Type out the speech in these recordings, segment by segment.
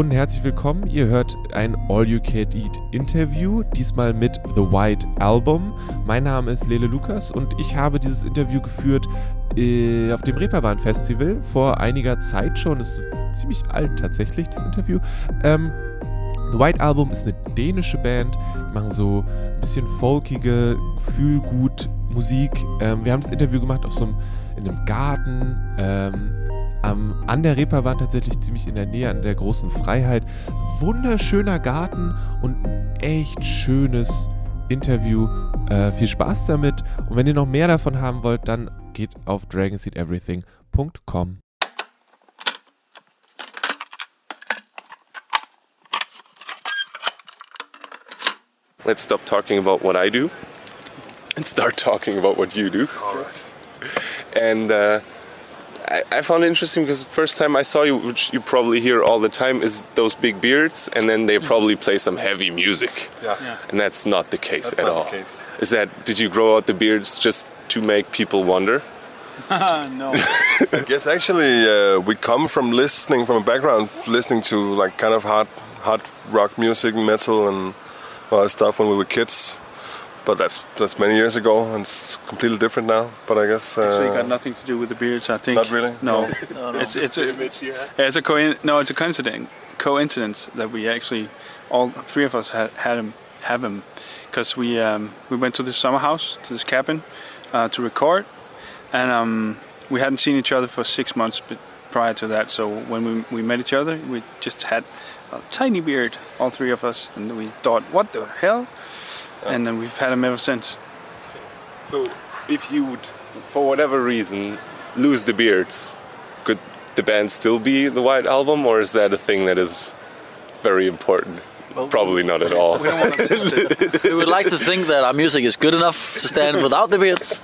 und herzlich willkommen. Ihr hört ein All You Can Eat Interview, diesmal mit The White Album. Mein Name ist Lele Lukas und ich habe dieses Interview geführt äh, auf dem Reeperbahn Festival vor einiger Zeit schon. Das ist ziemlich alt tatsächlich, das Interview. Ähm, The White Album ist eine dänische Band, die machen so ein bisschen folkige, fühlgut Musik. Ähm, wir haben das Interview gemacht auf so einem, in einem Garten, ähm, am, an der Reeperbahn tatsächlich ziemlich in der Nähe, an der großen Freiheit. Wunderschöner Garten und echt schönes Interview. Äh, viel Spaß damit. Und wenn ihr noch mehr davon haben wollt, dann geht auf dragonseedeverything.com. Let's stop talking about what I do and start talking about what you do. All right. And uh, I, I found it interesting because the first time I saw you, which you probably hear all the time, is those big beards, and then they probably play some heavy music. Yeah. Yeah. And that's not the case That's at not all. the case. Is that? Did you grow out the beards just to make people wonder? no. I guess actually uh, we come from listening from a background listening to like kind of hard hard rock music, metal, and all that stuff when we were kids. But that's that's many years ago, and it's completely different now. But I guess uh, Actually, got nothing to do with the beards. I think. Not really? No. No. It's it's a yeah, it's a coin. No, it's a coincidence. Coincidence that we actually all three of us had had him have him because we um, we went to this summer house to this cabin uh, to record, and um, we hadn't seen each other for six months. But prior to that, so when we, we met each other, we just had a tiny beard, all three of us, and we thought, what the hell? And then we've had him ever since. So, if you would, for whatever reason, lose the beards, could the band still be the White Album, or is that a thing that is very important? Probably not at all. we would like to think that our music is good enough to stand without the beards,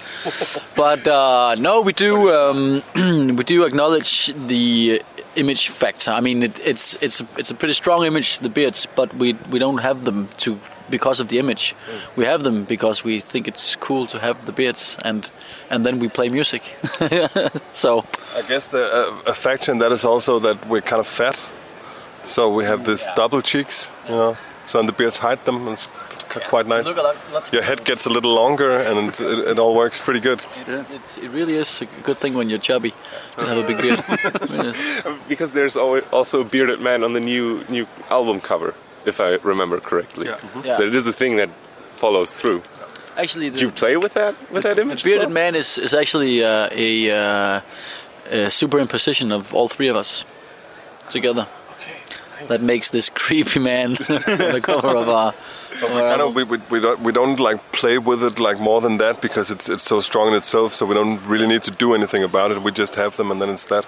but uh, no, we do um, we do acknowledge the image factor. I mean, it, it's it's it's a pretty strong image, the beards, but we we don't have them to because of the image. We have them because we think it's cool to have the beards, and and then we play music. so I guess the uh, a factor in that is also that we're kind of fat, so we have this double cheeks, you know. So and the beards hide them. It's, it's quite nice. Look at that, Your head gets a little longer, and it, it all works pretty good. it, it's, it really is a good thing when you're chubby to have a big beard. It is. because there's alwa- also a bearded man on the new new album cover, if I remember correctly. Yeah. Yeah. So it is a thing that follows through. Actually, Do you play with that with that image? The as bearded well? man is, is actually uh, a, uh, a superimposition of all three of us together. That makes this creepy man on the cover of our. of our kind of we, we, we don't we don't like play with it like more than that because it's it's so strong in itself so we don't really need to do anything about it we just have them and then it's that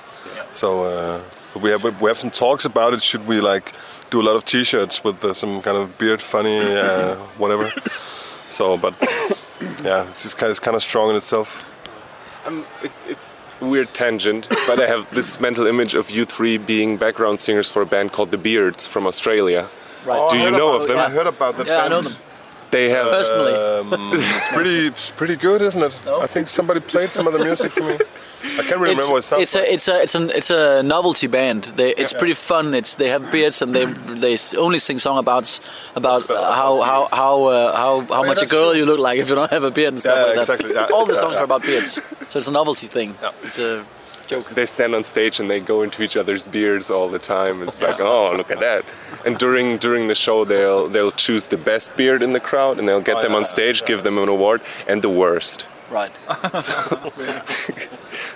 so uh, so we have we have some talks about it should we like do a lot of t-shirts with uh, some kind of beard funny uh, whatever so but yeah it's just kind of, it's kind of strong in itself Um, it, it's weird tangent, but I have this mental image of you three being background singers for a band called The Beards from Australia. Right. Do you know of them? I heard about them. Yeah, I know them They have. personally. um, it's pretty it's pretty good isn't it No. I think somebody played some of the music for me I can't really remember what it it's, sounds it's like. a it's a it's an it's a novelty band. They, it's pretty fun. It's they have beards and they they only sing song about about uh, how how how uh, how how much a girl true. you look like if you don't have a beard and stuff Yeah, like that. exactly, yeah. All the Yeah, songs yeah. are about beards, so it's a novelty thing. It's a joke. they stand on stage and they go into each other's beards all the time. It's like, oh, look at that! And during during the show, they'll they'll choose the best beard in the crowd, and they'll get Oh, them yeah, on stage, give them an award, and the worst. Right.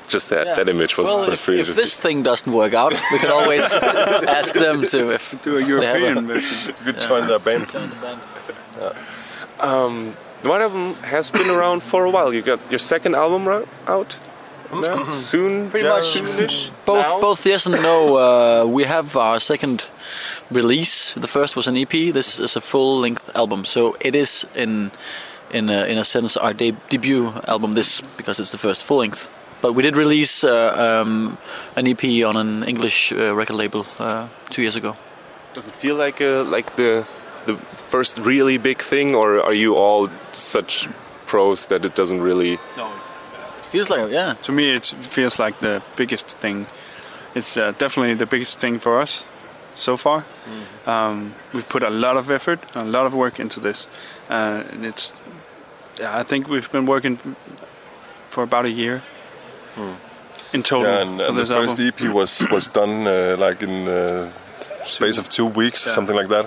Just that Yeah. that image was well, if, if this thing doesn't work out, we can always ask them to if Do a they have European version. you could join their band join the band. The White Album has been around for a while. You got your second album out now? soon, Pretty yeah, much. soonish. Both now? both yes and no. Uh, we have our second release. The first was an EP. This is a full length album. So it is in in a, in a sense our de- debut album. This because it's the first full length. But we did release uh, um, an EP on an English uh, record label uh, two years ago. Does it feel like a like the the first really big thing, or are you all such pros that it doesn't really? No, It feels like yeah. to me it feels like the biggest thing. It's uh, definitely the biggest thing for us. so far. Um, we've put a lot of effort, a lot of work into this, uh, and it's. Yeah, I think we've been working for about a year in total Yeah, and, and the this first album. EP was was done uh, like in uh, space of two weeks, Yeah. something like that.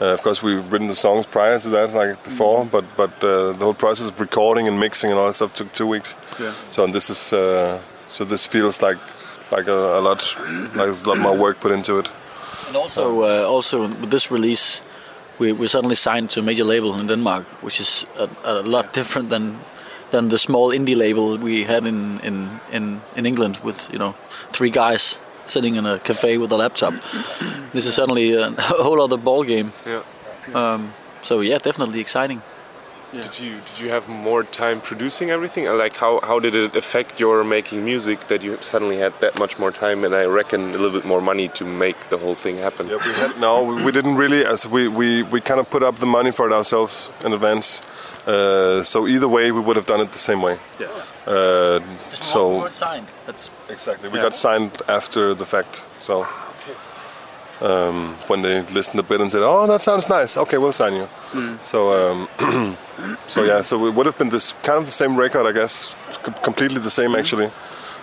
Uh, of course, we've written the songs prior to that, like before, Mm-hmm. but but uh, the whole process of recording and mixing and all that stuff took two weeks. Yeah. So and this is uh, so this feels like like a, a lot like there's a lot more work put into it. And also, uh, also with this release, we we suddenly signed to a major label in Denmark, which is a, a lot different than than the small indie label we had in, in, in, in England with you know three guys sitting in a cafe with a laptop. this is suddenly a whole other ball game. Yeah. Um, so yeah, definitely exciting. Did you did you have more time producing everything? Like how how did it affect your making music that you suddenly had that much more time and I reckon a little bit more money to make the whole thing happen? Yeah, we had, no, we, we didn't really. As we, we, we kind of put up the money for it ourselves in advance. Uh, so either way, we would have done it the same way. Yeah. Uh, so signed. That's exactly, we Yeah. got signed after the fact. So um, when they listened a bit and said, "Oh, that sounds nice. Okay, we'll sign you." So um, so yeah, so it would have been this kind of the same record, I guess, com- completely the same actually,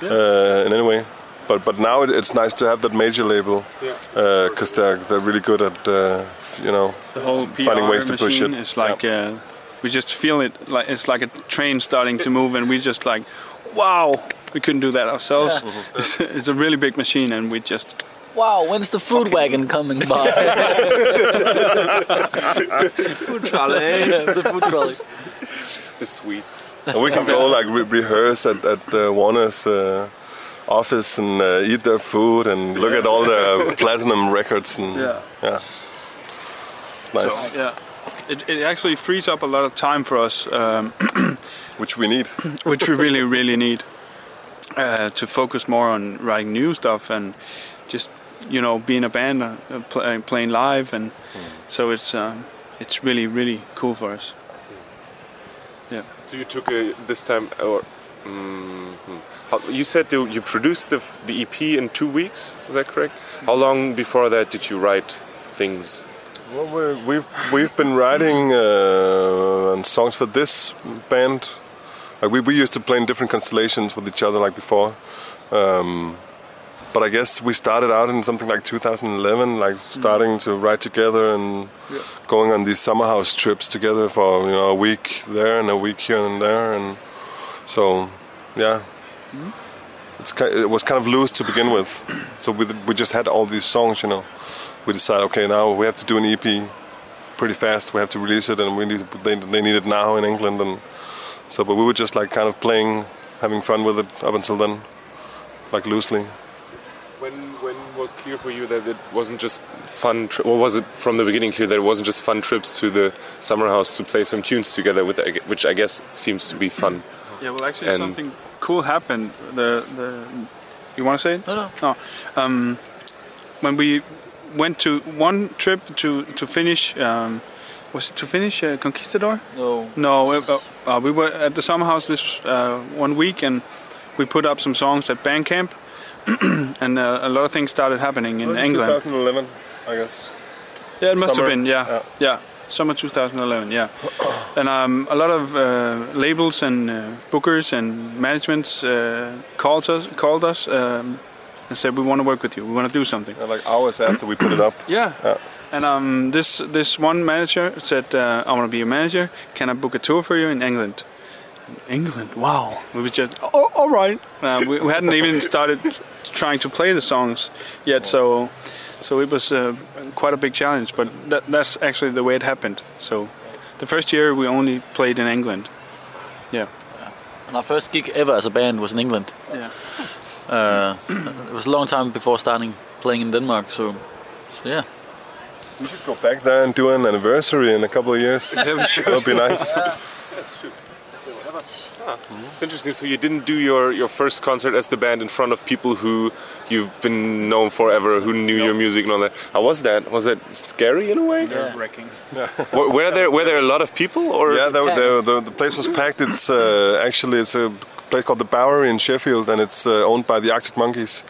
uh, in any way. But but now it, it's nice to have that major label because they're they're really good at uh, you know the whole PR finding ways to push it. it. is like uh, we just feel it like it's like a train starting to move and we just like wow we couldn't do that ourselves it's, it's a really big machine and we just wow. When's the food wagon coming by? food trolley the food trolley. The sweets. and we can go like re- rehearse at at uh, Warner's. Uh, office and uh, eat their food and look at all the platinum records and Yeah. yeah. it's nice yeah it, it actually frees up a lot of time for us um, which we need which we really really need uh, to focus more on writing new stuff and just you know being a band uh, pl- uh, playing live and so it's um, it's really really cool for us yeah So you took a, this time, or mm, how, you said you, you produced the, the EP in two weeks. Is that correct? How long before that did you write things? Well, we're, we've we've been writing uh, and songs for this band. Like we, we used to play in different constellations with each other like before. Um, but I guess we started out in something like 2011, like starting to write together and going on these summer house trips together for you know a week there and a week here and there, and so yeah, hmm? it's ki- it was kind of loose to begin with. So we we just had all these songs, you know. We decided, okay, now we have to do an EP pretty fast. We have to release it, and we need they they need it now in England, and so. But we were just like kind of playing, having fun with it up until then, like loosely. When when was clear for you that it wasn't just fun? Tri- or was it from the beginning clear that it wasn't just fun trips to the summer house to play some tunes together with, which I guess seems to be fun. Yeah, well, actually, And- something cool happened. The the you want to say it? No, no. No. Um, when we went to one trip to to finish, um, was it to finish uh, Conquistador? No. No, uh, uh, we were at the summer house this uh, one week, and we put up some songs at Bandcamp, and uh, a lot of things started happening in England. 2011, I guess. Yeah, it must Summer, have been. Yeah, yeah. yeah, summer 2011. Yeah, and um, a lot of uh, labels and uh, bookers and managements uh, called us, called us, um, and said we want to work with you. We want to do something. Uh, Like hours after we put it up. Yeah. Yeah. And um, this this one manager said, uh, "I want to be a manager. Can I book a tour for you in England?" England, wow. We was just, oh, all right. Uh, we, we hadn't even started trying to play the songs yet, so so it was uh, quite a big challenge. But that, that's actually the way it happened. So the first year we only played in England. Yeah. And our first gig ever as a band was in England. Yeah. Uh, it was a long time before starting playing in Denmark. So, so yeah. We should go back there and do an anniversary in a couple of years. Yeah, we should. That would be nice. It's interesting. So you didn't do your, your first concert as the band in front of people who you've been known forever, who knew your music and all that. How was that? Was that scary in a way? Yeah. Wrecking. Were, were there were there a lot of people or? Yeah, the, the, the, the place was packed. It's uh, actually it's a place called the Bowery in Sheffield, and it's uh, owned by the Arctic Monkeys,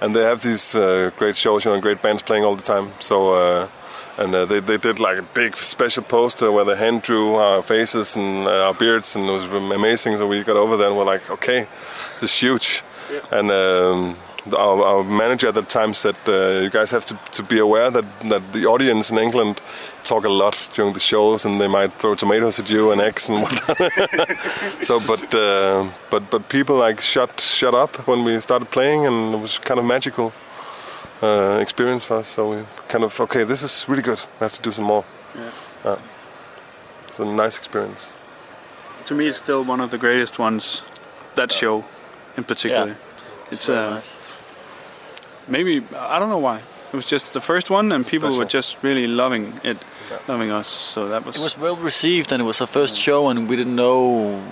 and they have these uh, great shows, you know, great bands playing all the time. So. Uh, and uh, they, they did like a big special poster where they hand drew our faces and uh, our beards, and it was amazing. So we got over there and we're like, okay, this is huge. Yeah. And um, our, our, manager at the time said, uh, "You guys have to, to be aware that, that the audience in England talk a lot during the shows, and they might throw tomatoes at you and eggs and whatnot." so, but uh, but but people like shut shut up when we started playing, and it was kind of magical uh, experience for us. So we kind of okay, this is really good. We have to do some more. Yeah. it's a nice experience. To me, it's still one of the greatest ones. That show, in particular. Yeah. It's, it's uh, nice maybe I don't know why. It was just the first one, and people Special. were just really loving it, yeah. loving us. So that was. It was well received, and it was our first show, and we didn't know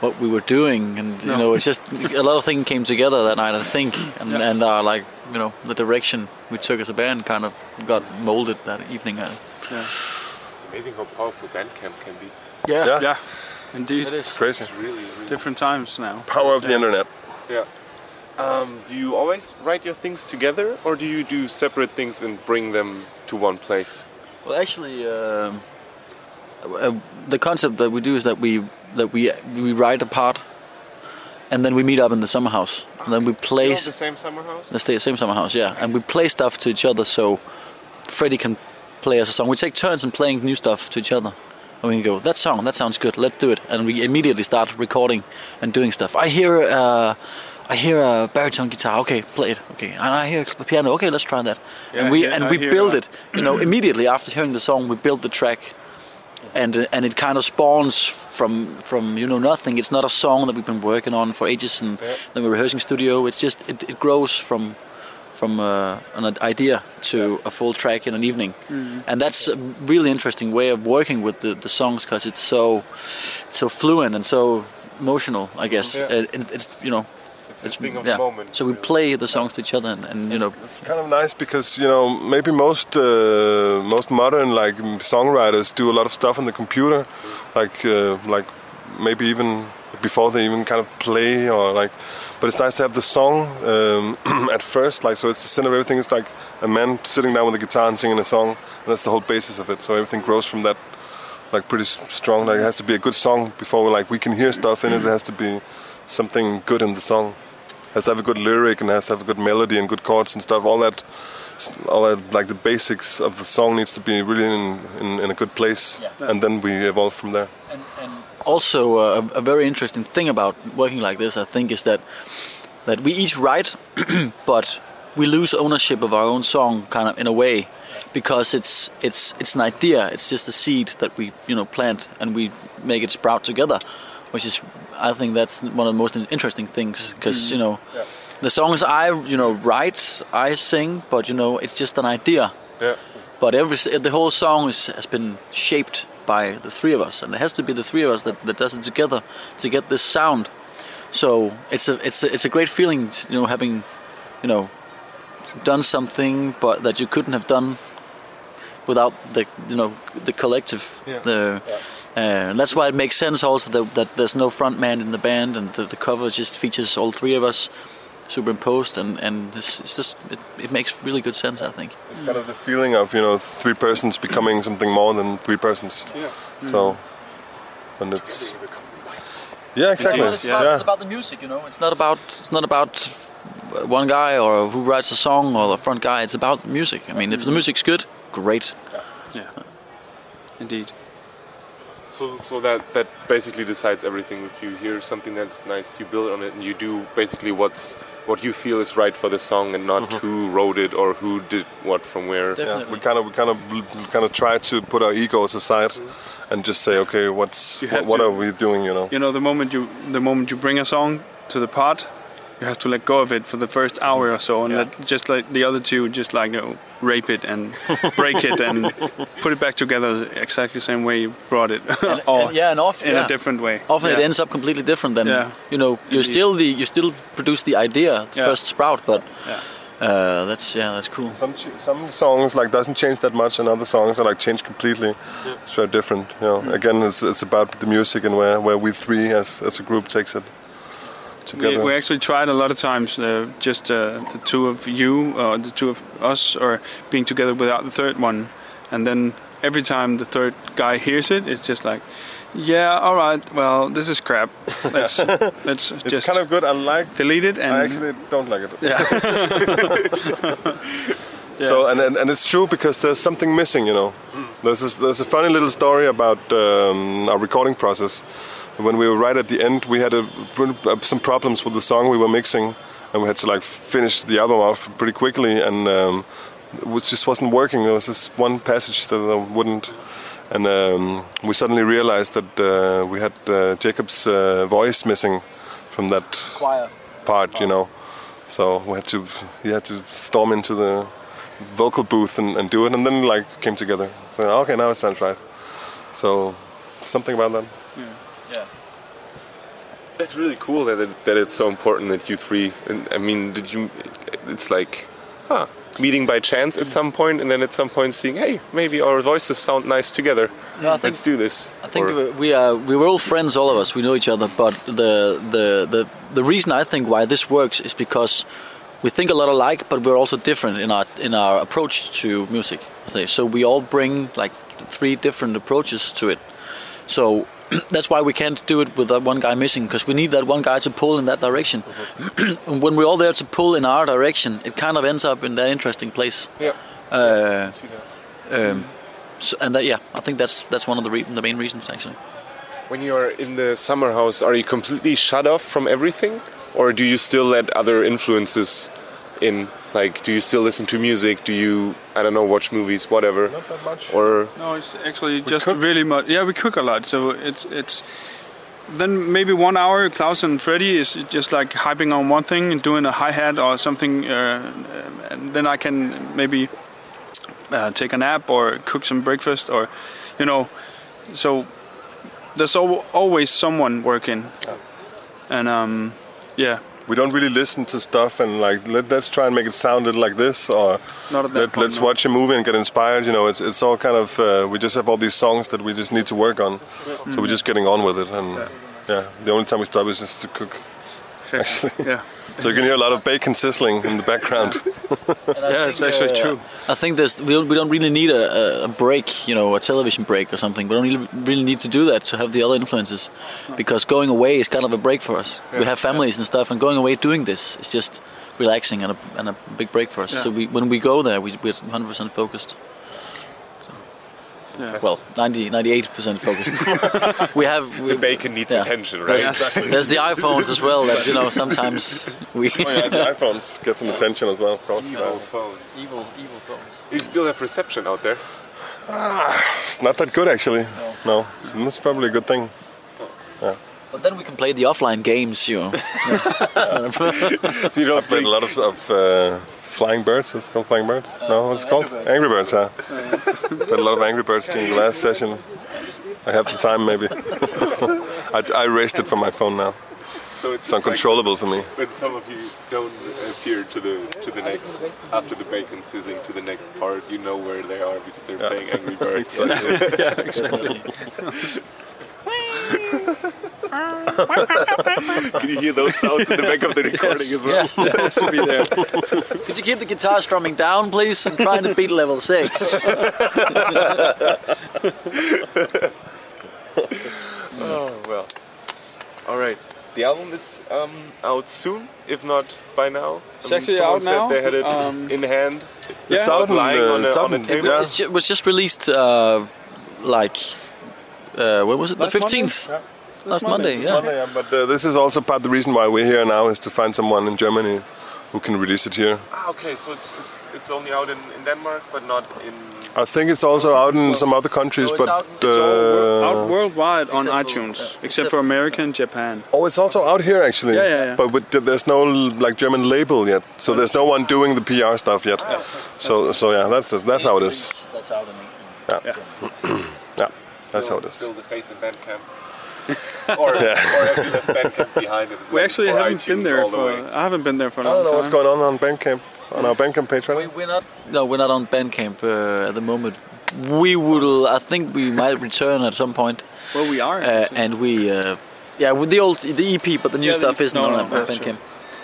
what we were doing, and you no. know, it's just a lot of things came together that night. I think, and yeah. and uh, like you know, the direction we took as a band kind of got molded that evening. Yeah. It's amazing how powerful Bandcamp can be. Yeah, yeah, yeah. indeed. It is. It's crazy. It's really, really different times now. Power of the internet. Yeah. Um, do you always write your things together, or do you do separate things and bring them to one place? Well, actually, uh, uh, the concept that we do is that we that we we write a part, and then we meet up in the summer house, and then we play the same summer house. The same summer house, yeah, nice. and we play stuff to each other. So Freddie can play us a song. We take turns in playing new stuff to each other. And we go, that song, that sounds good, let's do it. And we immediately start recording and doing stuff. I hear uh, I hear a baritone guitar. Okay, play it. Okay, and I hear a piano. Okay, let's try that. Yeah, and we yeah, and we build that. it. You know, immediately after hearing the song, we build the track, and and it kind of spawns from from you know nothing. It's not a song that we've been working on for ages, and yeah. then we're rehearsing studio. It's just it, it grows from from uh, an idea to a full track in an evening, mm. and that's a really interesting way of working with the, the songs because it's so so fluent and so emotional. I guess it, it's you know it's, it's thing of yeah. the moment. So we play the songs to each other, and, and you know, it's kind of nice because you know maybe most uh, most modern like songwriters do a lot of stuff on the computer, like uh, like maybe even before they even kind of play or like but it's nice to have the song um, at first like so it's the center of everything. It's like a man sitting down with a guitar and singing a song and that's the whole basis of it. So everything grows from that like pretty strong. Like it has to be a good song before like we can hear stuff in it. It has to be something good in the song has to have a good lyric and has to have a good melody and good chords and stuff. All that, all that, like the basics of the song needs to be really in, in, in a good place, yeah. and then we evolve from there. And, and also, uh, a very interesting thing about working like this, I think, is that that we each write, but we lose ownership of our own song, kind of in a way, because it's it's it's an idea. It's just a seed that we you know plant and we make it sprout together, which is I think that's one of the most interesting things because mm. you know yeah. the songs I you know write, I sing, but you know it's just an idea. Yeah. But every the whole song is, has been shaped by the three of us, and it has to be the three of us that, that does it together to get this sound. So it's a it's a, it's a great feeling, you know, having you know done something, but that you couldn't have done without the you know the collective. Yeah. The, yeah uh, and that's why it makes sense also that, that there's no front man in the band and the, the cover just features all three of us superimposed and and it's, it's just it, it, makes really good sense I think. It's kind of the feeling of you know three persons becoming something more than three persons. Yeah. So mm-hmm. and it's yeah exactly. It's, about, yeah. it's about the music you know. It's not about it's not about one guy or who writes a song or the front guy. It's about the music. I mean if the music's good great. Yeah, yeah. indeed so, so that that basically decides everything. If you hear something that's nice, you build on it, and you do basically what's what you feel is right for the song, and not mm-hmm. who wrote it or who did what from where. Definitely. Yeah, we kind of we kind of kind of try to put our egos aside, mm-hmm. and just say, okay, what's what, what are we doing? You know. You know, the moment you the moment you bring a song to the part, you have to let go of it for the first hour or so, and yeah. let, just like the other two, just like you know, rape it and break it and put it back together exactly the same way you brought it, and, or and, yeah, and often in yeah. a different way. Often yeah. it ends up completely different than you know. You still the you still produce the idea, the first sprout, but. Uh, that's yeah, that's cool. Some some songs like doesn't change that much, and other songs are like change completely. It's very different. You know, again, it's it's about the music and where, where we three as as a group takes it. Together. We, we actually tried a lot of times, uh, just uh, the two of you, or the two of us, or being together without the third one. And then every time the third guy hears it, it's just like, yeah, all right, well, this is crap. Let's, let's it's just kind of good. I like. delete it. And I actually don't like it. yeah. So and, and and it's true because there's something missing, you know. There's this, there's a funny little story about um, our recording process. When we were right at the end, we had a, some problems with the song we were mixing, and we had to like finish the album off pretty quickly, and um, it just wasn't working. There was this one passage that wouldn't, and um, we suddenly realized that uh, we had uh, Jacob's uh, voice missing from that Choir. part, you know. So we had to, he had to storm into the vocal booth and, and do it, and then like came together. So okay, now it sounds right. So something about that. Yeah. That's really cool that it, that it's so important that you three. And I mean, did you? It's like, huh, meeting by chance at some point, and then at some point seeing, hey, maybe our voices sound nice together. No, I think- Let's do this. I think Or- we- we are we were all friends, all of us. We know each other, but the the the the reason I think why this works is because we think a lot alike, but we're also different in our in our approach to music. So we all bring like three different approaches to it. So that's why we can't do it with that one guy missing because we need that one guy to pull in that direction. and when we're all there to pull in our direction, it kind of ends up in that interesting place. Yeah. Uh, that. um, so, and that, yeah, I think that's that's one of the re- the main reasons actually. When you are in the summer house, are you completely shut off from everything, or do you still let other influences in? Like, do you still listen to music? Do you, I don't know, watch movies, whatever? Not that much. Or No, it's actually just cook? really much. Yeah, we cook a lot, so it's it's. Then maybe one hour, Klaus and Freddy is just like hyping on one thing and doing a hi hat or something, uh, and then I can maybe uh, take a nap or cook some breakfast or, you know, so there's al- always someone working, and um, yeah, we don't really listen to stuff and like let, let's try and make it sound like this or let, point, let's no. watch a movie and get inspired. You know, it's it's all kind of uh, we just have all these songs that we just need to work on, so we're just getting on with it. And yeah, the only time we stop is just to cook. Exactly. yeah. So you can hear a lot of bacon sizzling in the background. Yeah, it's actually uh, true. I think there's we don't, we don't really need a, a- a break, you know, a television break or something. We don't really, really need to do that to have the other influences, because going away is kind of a break for us. We have families and stuff, and going away doing this is just relaxing and a, and a big break for us. Yeah. So we, when we go there, we, we're 100% focused. Yeah. Well, 90, 98% focused. we have we, the bacon needs yeah. attention, right? There's, there's the iPhones as well. That you know sometimes we oh yeah, the iPhones get some attention as well, of course. Evil Uh, phones. evil evil phones. You still have reception out there. it's not that good actually. No, so that's probably a good thing. Yeah. But then we can play the offline games, you know. So you don't Played a lot of, of uh, flying birds. Is it called flying birds? no, what's it called? Angry Birds. Yeah. Played a lot of Angry Birds during the last session. I have the time maybe. I, I erased it from my phone now. so it's It's uncontrollable for me. when some of you don't appear to the to the next after the bacon sizzling to the next part, you know where they are because they're Yeah. playing Angry Birds. Can you hear those sounds in the back of the recording as well? Yeah. It has to be there. Could you keep the guitar strumming down, please? I'm trying to beat level six. Oh well. All right. The album is um, out soon, if not by now. It's actually someone out said now. They had it Um, in hand. It's Yeah. out on, lying uh, on a- on a table. It was just released, uh, like, uh, when was it? Last the Monday? 15th. Yeah. Last Monday. Monday, yeah. Monday, yeah, But uh, this is also part of the reason why we're here now is to find someone in Germany who can release it here. Ah, okay. So it's, it's it's only out in, in Denmark, but not in. I think it's also out in some other countries, No, it's but out- it's uh, Out worldwide on Except for- iTunes, yeah. except, Except for for- America and Japan. oh, it's also out here actually. Yeah, yeah, yeah. But with, there's no like German label yet, so there's no one doing the PR stuff yet. So so yeah, that's that's how it is. That's out in Yeah, yeah, that's how it is. Still the faith in Bandcamp. or, or have you left Bandcamp behind? And We actually haven't been there all the for. way? I haven't been there for a I long don't know time. what's going on on Bandcamp on our Bandcamp page right We, we're not. No, we're not on Bandcamp uh, at the moment. We will. I think we might return at some point, Well, we are. uh, and we uh, Yeah, with the old the EP, but the new Yeah, stuff EP isn't no, on no, uh, that's Bandcamp.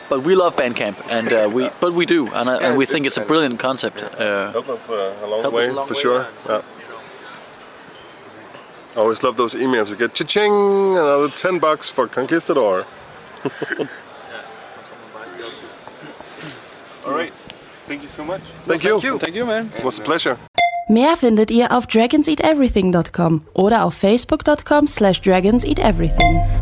But we love Bandcamp, and uh, we but we do, and, uh, and we think it's a brilliant concept. Uh, Help us uh, along Help the us way, for way, sure. Yeah. Yeah. I always love those emails. We get cha-ching, another 10 bucks for Conquistador. All right. Thank you so much. Thank you. Thank you, man. It was a pleasure. Mehr findet ihr auf dragonseateverything.com oder auf facebook.com slash dragonseateverything.